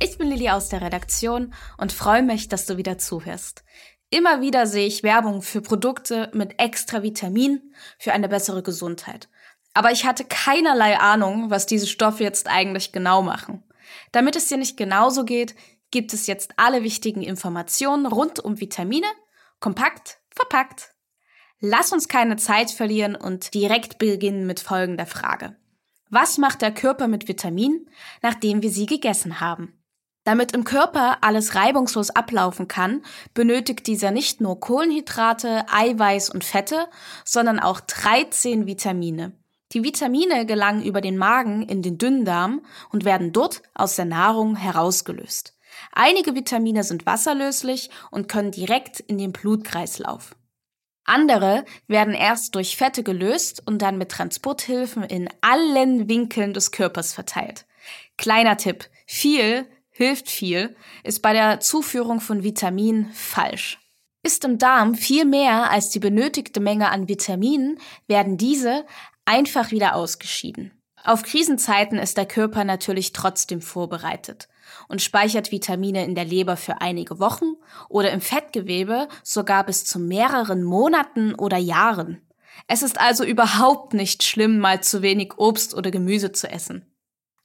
Ich bin Lili aus der Redaktion und freue mich, dass du wieder zuhörst. Immer wieder sehe ich Werbung für Produkte mit extra Vitamin für eine bessere Gesundheit. Aber ich hatte keinerlei Ahnung, was diese Stoffe jetzt eigentlich genau machen. Damit es dir nicht genauso geht, gibt es jetzt alle wichtigen Informationen rund um Vitamine, kompakt, verpackt. Lass uns keine Zeit verlieren und direkt beginnen mit folgender Frage. Was macht der Körper mit Vitaminen, nachdem wir sie gegessen haben? Damit im Körper alles reibungslos ablaufen kann, benötigt dieser nicht nur Kohlenhydrate, Eiweiß und Fette, sondern auch 13 Vitamine. Die Vitamine gelangen über den Magen in den Dünndarm und werden dort aus der Nahrung herausgelöst. Einige Vitamine sind wasserlöslich und können direkt in den Blutkreislauf. Andere werden erst durch Fette gelöst und dann mit Transporthilfen in allen Winkeln des Körpers verteilt. Kleiner Tipp, viel hilft viel, ist bei der Zuführung von Vitaminen falsch. Ist im Darm viel mehr als die benötigte Menge an Vitaminen, werden diese einfach wieder ausgeschieden. Auf Krisenzeiten ist der Körper natürlich trotzdem vorbereitet und speichert Vitamine in der Leber für einige Wochen oder im Fettgewebe sogar bis zu mehreren Monaten oder Jahren. Es ist also überhaupt nicht schlimm, mal zu wenig Obst oder Gemüse zu essen.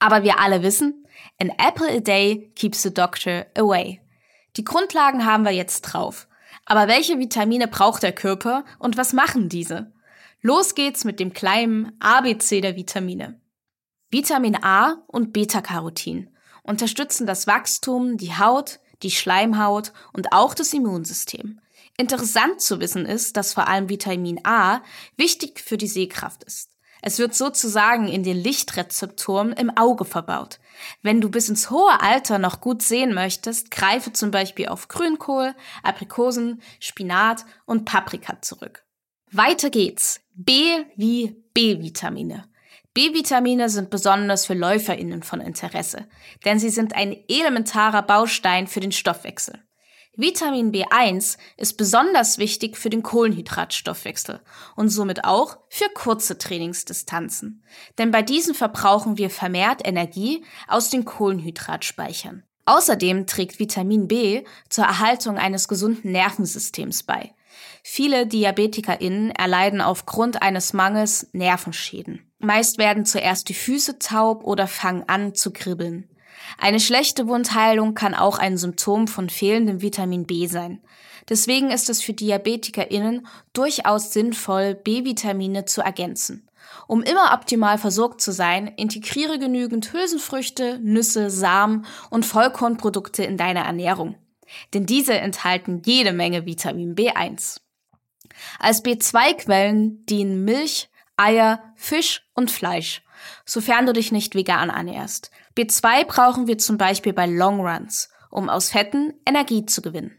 Aber wir alle wissen, an apple a day keeps the doctor away. Die Grundlagen haben wir jetzt drauf. Aber welche Vitamine braucht der Körper und was machen diese? Los geht's mit dem kleinen ABC der Vitamine. Vitamin A und Beta-Carotin unterstützen das Wachstum, die Haut, die Schleimhaut und auch das Immunsystem. Interessant zu wissen ist, dass vor allem Vitamin A wichtig für die Sehkraft ist. Es wird sozusagen in den Lichtrezeptoren im Auge verbaut. Wenn du bis ins hohe Alter noch gut sehen möchtest, greife zum Beispiel auf Grünkohl, Aprikosen, Spinat und Paprika zurück. Weiter geht's. B wie B-Vitamine. B-Vitamine sind besonders für LäuferInnen von Interesse, denn sie sind ein elementarer Baustein für den Stoffwechsel. Vitamin B1 ist besonders wichtig für den Kohlenhydratstoffwechsel und somit auch für kurze Trainingsdistanzen. Denn bei diesen verbrauchen wir vermehrt Energie aus den Kohlenhydratspeichern. Außerdem trägt Vitamin B zur Erhaltung eines gesunden Nervensystems bei. Viele DiabetikerInnen erleiden aufgrund eines Mangels Nervenschäden. Meist werden zuerst die Füße taub oder fangen an zu kribbeln. Eine schlechte Wundheilung kann auch ein Symptom von fehlendem Vitamin B sein. Deswegen ist es für DiabetikerInnen durchaus sinnvoll, B-Vitamine zu ergänzen. Um immer optimal versorgt zu sein, integriere genügend Hülsenfrüchte, Nüsse, Samen und Vollkornprodukte in deine Ernährung. Denn diese enthalten jede Menge Vitamin B1. Als B2-Quellen dienen Milch, Eier, Fisch und Fleisch, sofern du dich nicht vegan ernährst. B2 brauchen wir zum Beispiel bei Longruns, um aus Fetten Energie zu gewinnen.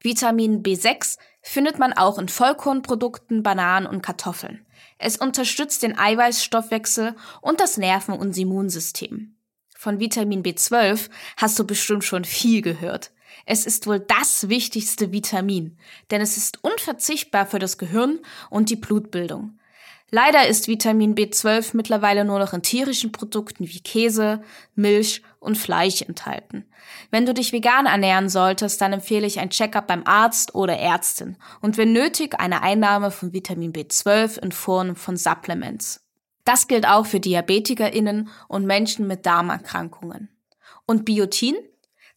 Vitamin B6 findet man auch in Vollkornprodukten, Bananen und Kartoffeln. Es unterstützt den Eiweißstoffwechsel und das Nerven- und Immunsystem. Von Vitamin B12 hast du bestimmt schon viel gehört. Es ist wohl das wichtigste Vitamin, denn es ist unverzichtbar für das Gehirn und die Blutbildung. Leider ist Vitamin B12 mittlerweile nur noch in tierischen Produkten wie Käse, Milch und Fleisch enthalten. Wenn du dich vegan ernähren solltest, dann empfehle ich ein Checkup beim Arzt oder Ärztin und wenn nötig eine Einnahme von Vitamin B12 in Form von Supplements. Das gilt auch für DiabetikerInnen und Menschen mit Darmerkrankungen. Und Biotin?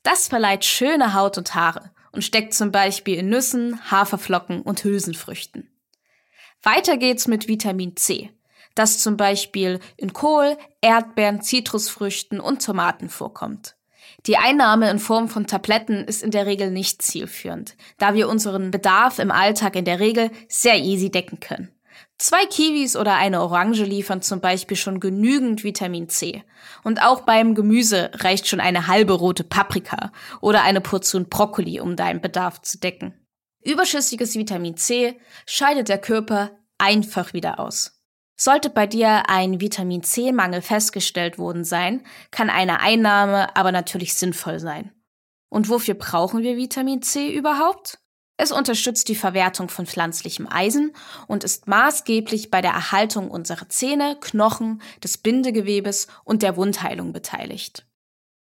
Das verleiht schöne Haut und Haare und steckt zum Beispiel in Nüssen, Haferflocken und Hülsenfrüchten. Weiter geht's mit Vitamin C, das zum Beispiel in Kohl, Erdbeeren, Zitrusfrüchten und Tomaten vorkommt. Die Einnahme in Form von Tabletten ist in der Regel nicht zielführend, da wir unseren Bedarf im Alltag in der Regel sehr easy decken können. Zwei Kiwis oder eine Orange liefern zum Beispiel schon genügend Vitamin C. Und auch beim Gemüse reicht schon eine halbe rote Paprika oder eine Portion Brokkoli, um deinen Bedarf zu decken. Überschüssiges Vitamin C scheidet der Körper einfach wieder aus. Sollte bei dir ein Vitamin C-Mangel festgestellt worden sein, kann eine Einnahme aber natürlich sinnvoll sein. Und wofür brauchen wir Vitamin C überhaupt? Es unterstützt die Verwertung von pflanzlichem Eisen und ist maßgeblich bei der Erhaltung unserer Zähne, Knochen, des Bindegewebes und der Wundheilung beteiligt.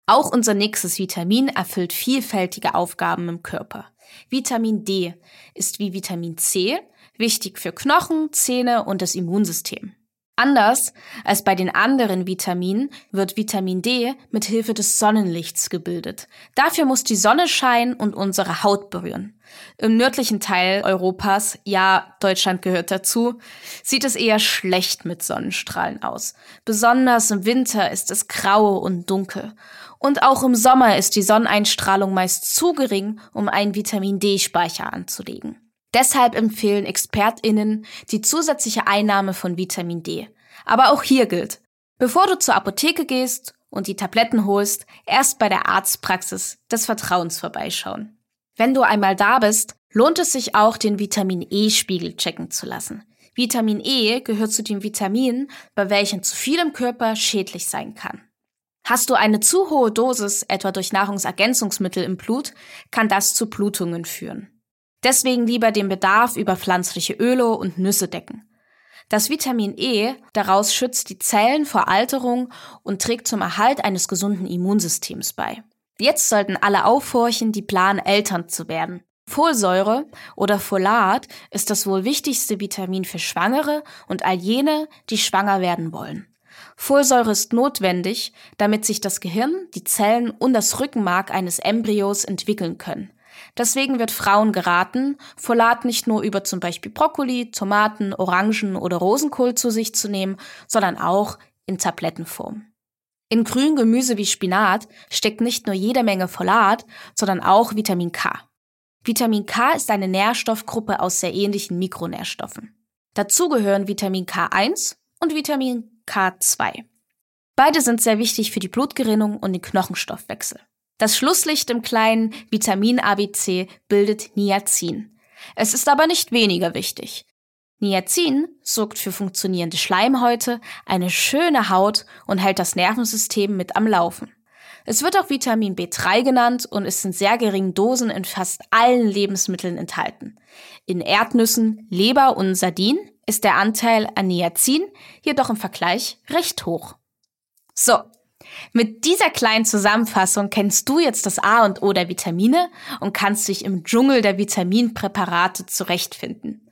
Auch unser nächstes Vitamin erfüllt vielfältige Aufgaben im Körper. Vitamin D ist wie Vitamin C wichtig für Knochen, Zähne und das Immunsystem. Anders als bei den anderen Vitaminen wird Vitamin D mit Hilfe des Sonnenlichts gebildet. Dafür muss die Sonne scheinen und unsere Haut berühren. Im nördlichen Teil Europas, ja, Deutschland gehört dazu, sieht es eher schlecht mit Sonnenstrahlen aus. Besonders im Winter ist es grau und dunkel. Und auch im Sommer ist die Sonneneinstrahlung meist zu gering, um einen Vitamin D-Speicher anzulegen. Deshalb empfehlen ExpertInnen die zusätzliche Einnahme von Vitamin D. Aber auch hier gilt, bevor du zur Apotheke gehst und die Tabletten holst, erst bei der Arztpraxis des Vertrauens vorbeischauen. Wenn du einmal da bist, lohnt es sich auch, den Vitamin E-Spiegel checken zu lassen. Vitamin E gehört zu den Vitaminen, bei welchen zu viel im Körper schädlich sein kann. Hast du eine zu hohe Dosis, etwa durch Nahrungsergänzungsmittel im Blut, kann das zu Blutungen führen. Deswegen lieber den Bedarf über pflanzliche Öle und Nüsse decken. Das Vitamin E daraus schützt die Zellen vor Alterung und trägt zum Erhalt eines gesunden Immunsystems bei. Jetzt sollten alle aufhorchen, die planen, Eltern zu werden. Folsäure oder Folat ist das wohl wichtigste Vitamin für Schwangere und all jene, die schwanger werden wollen. Folsäure ist notwendig, damit sich das Gehirn, die Zellen und das Rückenmark eines Embryos entwickeln können. Deswegen wird Frauen geraten, Folat nicht nur über zum Beispiel Brokkoli, Tomaten, Orangen oder Rosenkohl zu sich zu nehmen, sondern auch in Tablettenform. In grünem Gemüse wie Spinat steckt nicht nur jede Menge Folat, sondern auch Vitamin K. Vitamin K ist eine Nährstoffgruppe aus sehr ähnlichen Mikronährstoffen. Dazu gehören Vitamin K1 und Vitamin K2. Beide sind sehr wichtig für die Blutgerinnung und den Knochenstoffwechsel. Das Schlusslicht im kleinen Vitamin-ABC bildet Niacin. Es ist aber nicht weniger wichtig. Niacin sorgt für funktionierende Schleimhäute, eine schöne Haut und hält das Nervensystem mit am Laufen. Es wird auch Vitamin B3 genannt und ist in sehr geringen Dosen in fast allen Lebensmitteln enthalten. In Erdnüssen, Leber und Sardinen ist der Anteil an Niacin jedoch im Vergleich recht hoch. So, mit dieser kleinen Zusammenfassung kennst du jetzt das A und O der Vitamine und kannst dich im Dschungel der Vitaminpräparate zurechtfinden.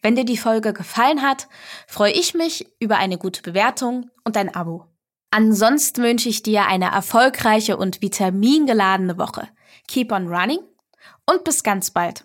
Wenn dir die Folge gefallen hat, freue ich mich über eine gute Bewertung und ein Abo. Ansonsten wünsche ich dir eine erfolgreiche und vitamingeladene Woche. Keep on running und bis ganz bald.